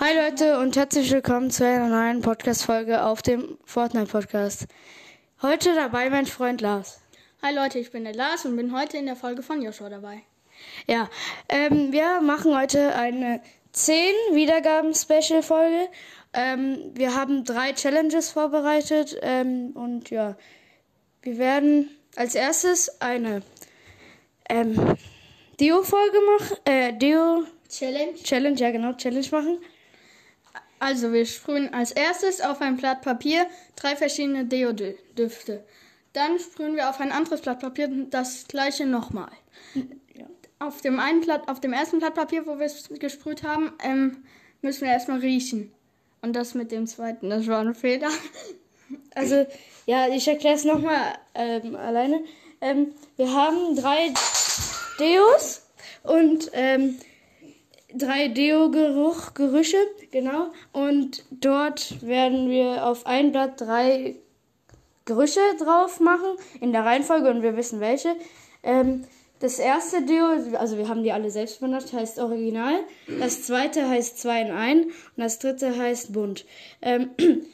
Hi Leute und herzlich willkommen zu einer neuen Podcast-Folge auf dem Fortnite-Podcast. Heute dabei mein Freund Lars. Hi Leute, ich bin der Lars und bin heute in der Folge von Joshua dabei. Ja, ähm, wir machen heute eine 10 Wiedergaben-Special-Folge. Ähm, wir haben drei Challenges vorbereitet ähm, und ja, wir werden als erstes eine ähm, Dio-Folge machen, äh, Dio Challenge. Challenge, ja genau, Challenge machen. Also wir sprühen als erstes auf ein Blatt Papier drei verschiedene Deo-Düfte. Dann sprühen wir auf ein anderes Blatt Papier das gleiche nochmal. Ja. Auf dem einen Blatt, auf dem ersten Blatt Papier, wo wir es gesprüht haben, ähm, müssen wir erstmal riechen. Und das mit dem zweiten, das war ein Fehler. Also, ja, ich erkläre es nochmal ähm, alleine. Ähm, wir haben drei Deos und ähm, drei Deo-Geruch-Gerüche, genau. Und dort werden wir auf ein Blatt drei Gerüche drauf machen, in der Reihenfolge und wir wissen welche. Ähm, das erste Deo, also wir haben die alle selbst benannt, heißt Original. Das zweite heißt 2 in 1 und das dritte heißt Bunt. Ähm,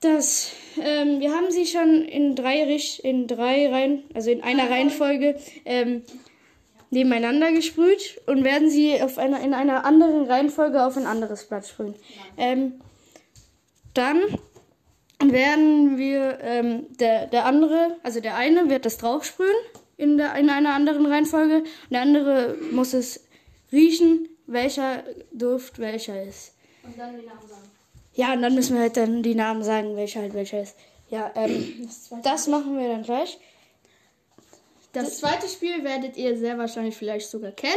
das, ähm, wir haben sie schon in drei, in drei Reihen, also in einer Reihenfolge ähm, nebeneinander gesprüht und werden sie auf einer, in einer anderen Reihenfolge auf ein anderes Blatt sprühen. Ähm, dann werden wir, ähm, der, der andere, also der eine wird das draufsprühen in, der, in einer anderen Reihenfolge und der andere muss es riechen, welcher Duft welcher ist. Und dann die Namen sagen. Ja, und dann müssen wir halt dann die Namen sagen, welcher halt welcher ist. Ja, ähm, das machen wir dann gleich. Das zweite Spiel werdet ihr sehr wahrscheinlich vielleicht sogar kennen.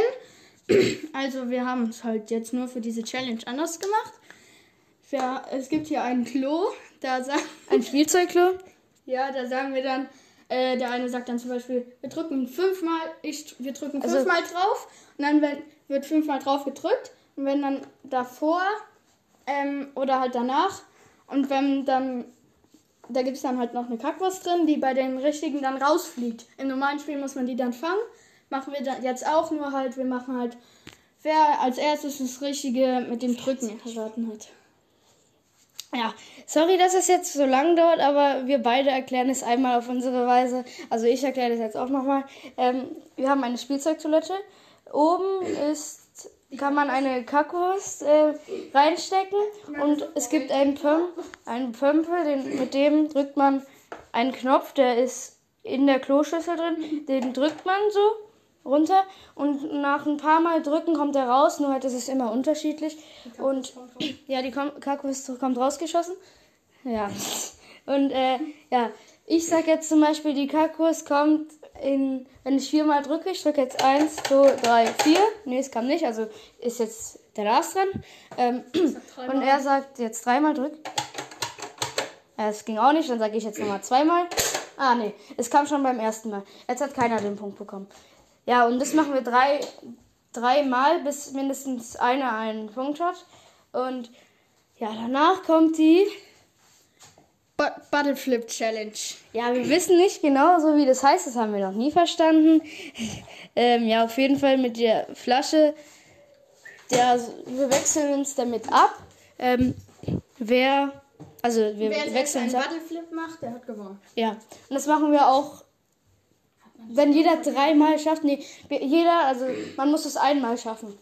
Also wir haben es halt jetzt nur für diese Challenge anders gemacht. Ja, es gibt hier ein Klo, da sagen, Ein Spielzeugklo. ja, da sagen wir dann, äh, der eine sagt dann zum Beispiel, wir drücken fünfmal, ich, wir drücken Also- fünfmal drauf und dann wenn, wird fünfmal drauf gedrückt und wenn dann davor ähm, oder halt danach und wenn dann, da gibt es dann halt noch eine Kackwurst drin, die bei den richtigen dann rausfliegt. Im normalen Spiel muss man die dann fangen, machen wir dann jetzt auch, nur halt, wir machen halt, wer als erstes das Richtige mit dem Drücken erraten hat. Ja, sorry, dass es jetzt so lang dauert, aber wir beide erklären es einmal auf unsere Weise. Also ich erkläre das jetzt auch nochmal. Ähm, wir haben eine Spielzeugtoilette. Oben ist, kann man eine Kackwurst äh, reinstecken und es gibt einen, Pöm, einen Pömpel, den, mit dem drückt man einen Knopf, der ist in der Kloschüssel drin. Den drückt man so runter und nach ein paar Mal drücken kommt er raus, nur halt ist es immer unterschiedlich. Und ja, die Kackwurst kommt rausgeschossen. Ja. Und äh, ja, ich sag jetzt zum Beispiel, die Kackwurst kommt in, wenn ich viermal drücke, ich drücke jetzt eins, zwei, drei, vier. Nee, es kam nicht, also ist jetzt der Lars dran. Ähm, und er sagt jetzt dreimal drück. Ja, es ging auch nicht, dann sage ich jetzt nochmal zweimal. Ah, nee, es kam schon beim ersten Mal. Jetzt hat keiner den Punkt bekommen. Ja, und das machen wir drei, dreimal, bis mindestens einer einen Punkt hat. Und ja, danach kommt die. But Butterflip Challenge. Ja, wir wissen nicht genau, so wie das heißt, das haben wir noch nie verstanden. ähm, ja, auf jeden Fall mit der Flasche. Der, wir wechseln uns damit ab. Ähm, wer, also wir Wer wechseln uns ab. Butterflip macht, der hat gewonnen. Ja, und das machen wir auch, wenn jeder dreimal schafft. Nee, jeder, also man muss es einmal schaffen.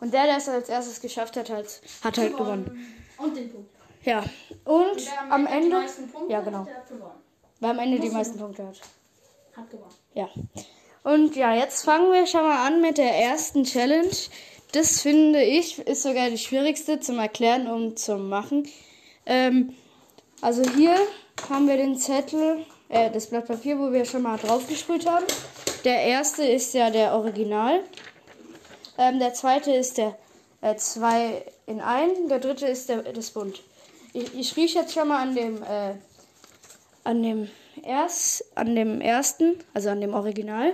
Und der, der es als erstes geschafft hat, hat, hat halt gewonnen. Und den Punkt. Ja, und Wer am die Ende, meisten Punkte ja hat, genau, wer am Ende die meisten Punkte hat. Hat gewonnen. Ja. Und ja, jetzt fangen wir schon mal an mit der ersten Challenge. Das finde ich ist sogar die schwierigste zum Erklären und zum Machen. Ähm, also hier haben wir den Zettel, äh, das Blatt Papier, wo wir schon mal draufgesprüht haben. Der erste ist ja der Original. Ähm, der zweite ist der 2 in 1. Der dritte ist der, das Bunt. Ich, ich rieche jetzt schon mal an dem, äh, an dem erst, an dem ersten, also an dem Original.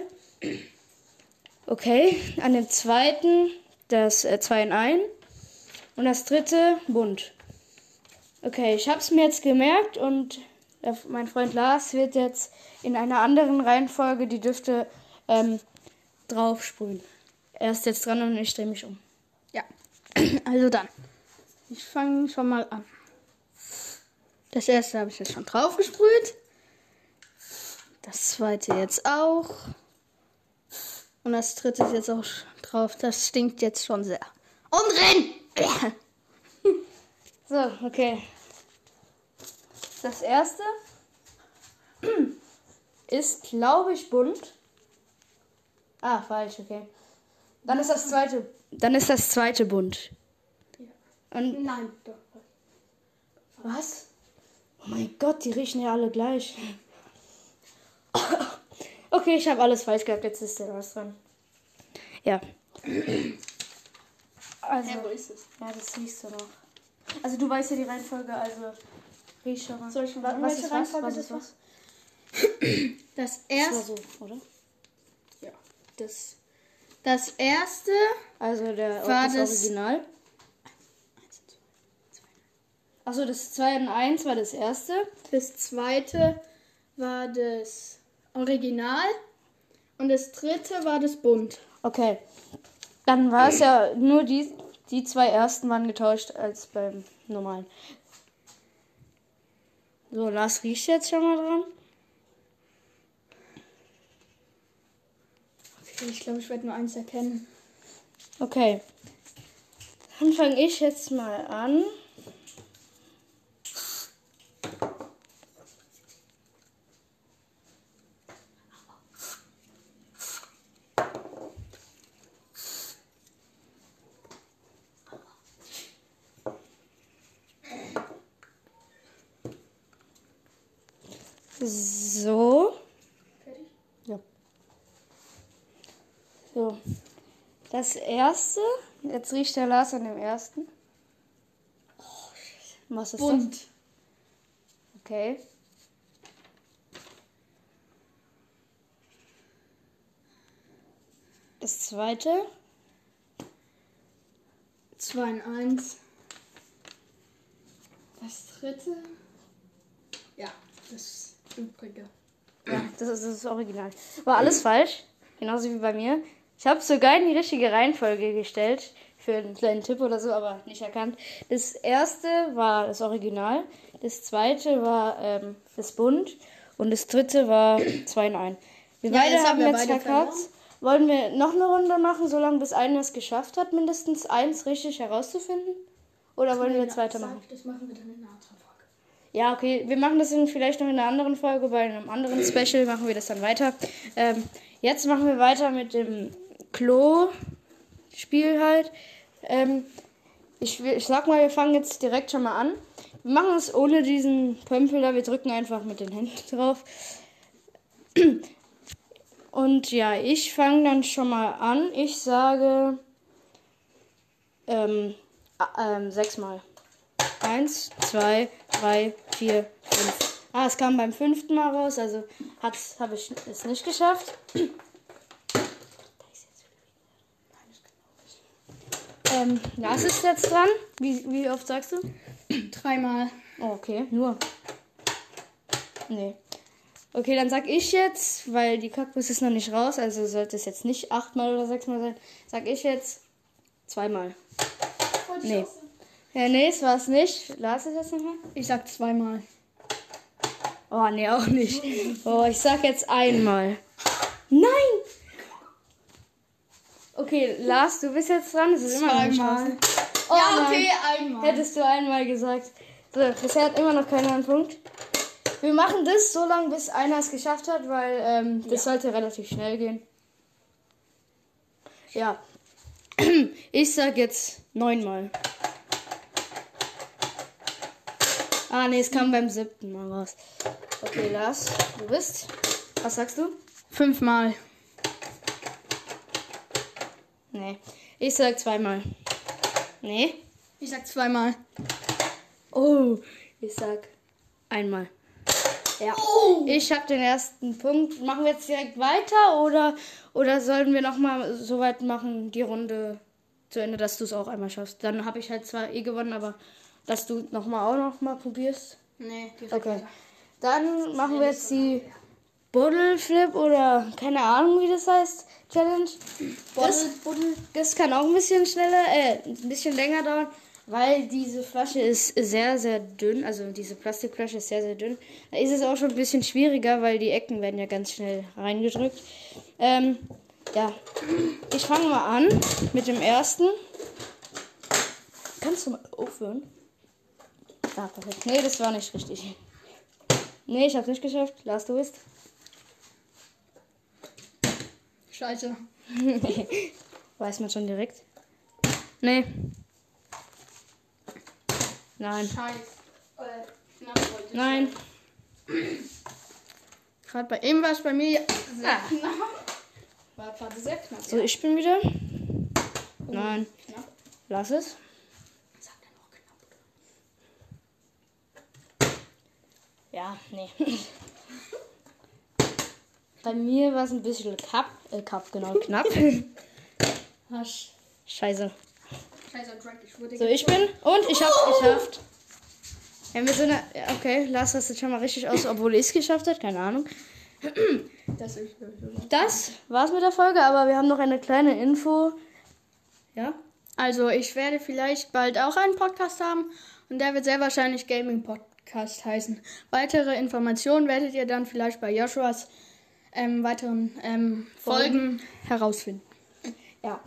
Okay, an dem zweiten das 2 in 1 und das dritte bunt. Okay, ich habe es mir jetzt gemerkt und der, mein Freund Lars wird jetzt in einer anderen Reihenfolge die Düfte ähm, draufsprühen. Er ist jetzt dran und ich drehe mich um. Ja. Also dann. Ich fange schon mal an. Das erste habe ich jetzt schon drauf gesprüht. Das zweite jetzt auch. Und das dritte ist jetzt auch drauf. Das stinkt jetzt schon sehr. Und renn! So, okay. Das erste ist, glaube ich, bunt. Ah, falsch, okay. Dann ist das zweite. Dann ist das zweite bunt. Und Nein, doch. was? Oh mein Gott, die riechen ja alle gleich. Okay, ich habe alles falsch gehabt. Jetzt ist der was dran. Ja. Also, wo ist es? ja, das siehst du noch. Also du weißt ja die Reihenfolge, also riech schon mal. Soll ich sagen, was welche ist was? Reihenfolge Was das ist was? Das Das war erste. so, oder? Ja, das. Das erste. Also der War das, das- Original. Achso, das 2 und 1 war das erste. Das zweite war das Original. Und das dritte war das Bunt. Okay. Dann war es ja nur die, die zwei ersten waren getauscht als beim normalen. So, Lars riecht jetzt schon mal dran. Okay, ich glaube, ich werde nur eins erkennen. Okay. Dann fange ich jetzt mal an. So. Fertig? Ja. So. Das erste. Jetzt riecht der Lars an dem ersten. Was ist Bunt. das? Okay. Das zweite. 2 in 1. Das dritte. Ja, das übrige. Ja, das ist das Original. War alles falsch. Genauso wie bei mir. Ich habe sogar in die richtige Reihenfolge gestellt. Für einen kleinen Tipp oder so, aber nicht erkannt. Das erste war das Original. Das zweite war ähm, das Bunt. Und das dritte war 2 in 1. Wir Ja, beide haben wir jetzt verkackt. Wollen wir noch eine Runde machen, solange bis einer es geschafft hat, mindestens eins richtig herauszufinden? Oder wollen wir jetzt weitermachen? Das machen wir dann in Folge. Ja, okay. Wir machen das in, vielleicht noch in einer anderen Folge. Bei einem anderen Special machen wir das dann weiter. Ähm, jetzt machen wir weiter mit dem Klo-Spiel halt. Ähm, ich, ich sag mal, wir fangen jetzt direkt schon mal an. Wir machen es ohne diesen Pömpel da. Wir drücken einfach mit den Händen drauf. Und ja, ich fange dann schon mal an. Ich sage ähm, ähm, sechsmal. Eins, zwei, drei, vier, fünf. Ah, es kam beim fünften Mal raus, also habe ich es nicht geschafft. Ähm, Lars ist jetzt dran. Wie, wie oft sagst du? Dreimal. Oh, okay, nur. Nee. Okay, dann sag ich jetzt, weil die Kaktus ist noch nicht raus, also sollte es jetzt nicht achtmal oder sechsmal sein, sag ich jetzt zweimal. Nee. Ja, nee, es war es nicht. Lars ist jetzt nochmal? Ich sag zweimal. Oh, nee, auch nicht. Oh, ich sag jetzt einmal. Nein! Okay, Lars, du bist jetzt dran. Es ist immer noch nicht. Oh, ja, nein. okay, einmal. Hättest du einmal gesagt. So, bisher hat immer noch keiner einen Punkt. Wir machen das so lange, bis einer es geschafft hat, weil ähm, das sollte relativ schnell gehen. Ja. Ich sag jetzt neunmal. Ah, nee, es kam beim siebten Mal raus. Okay, Lars, du bist. Was sagst du? Fünfmal. Nee. Ich sag zweimal. Nee. Ich sag zweimal. Oh, ich sag einmal. Ja. Ich habe den ersten Punkt. Machen wir jetzt direkt weiter oder, oder sollen wir nochmal so weit machen, die Runde zu Ende, dass du es auch einmal schaffst? Dann habe ich halt zwar eh gewonnen, aber dass du nochmal auch nochmal probierst. Nee, Okay. Dann machen wir jetzt die Buddle Flip oder keine Ahnung, wie das heißt, Challenge. Das, Buddel, Buddel. das kann auch ein bisschen schneller, äh, ein bisschen länger dauern. weil diese Flasche ist sehr, sehr dünn. Also diese Plastikflasche ist sehr, sehr dünn. Da ist es auch schon ein bisschen schwieriger, weil die Ecken werden ja ganz schnell reingedrückt. Ähm, ja, ich fange mal an mit dem ersten. Kannst du mal aufhören? Ah, perfekt. Nee, das war nicht richtig. Nee, ich hab's nicht geschafft. Lars, du bist. Scheiße. Weiß man schon direkt. Nee. Nein. Scheiße. Nein. Gerade bei ihm war es bei mir sehr Ah. knapp. War gerade sehr knapp. So, ich bin wieder. Nein. Knapp. Lass es. Sagt er noch knapp. Ja, nee. Bei mir war es ein bisschen Cup. Äh, Cup, genau, knapp. Hasch. Scheiße. Scheiße, Drag, ich wurde So, ich bin. Und ich hab's geschafft. Ja, mit so einer. ja, Okay, Lars das sieht schon mal richtig aus, obwohl ich es geschafft hat. Keine Ahnung. Das Das war's mit der Folge, aber wir haben noch eine kleine Info. Ja? Also, ich werde vielleicht bald auch einen Podcast haben und der wird sehr wahrscheinlich Gaming Podcast heißen. Weitere Informationen werdet ihr dann vielleicht bei Joshuas ähm, weiteren ähm, Folgen herausfinden. Ja.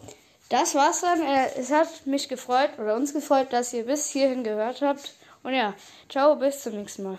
Das war's dann. Äh, Es hat mich gefreut oder uns gefreut, dass ihr bis hierhin gehört habt. Und ja, ciao, bis zum nächsten Mal.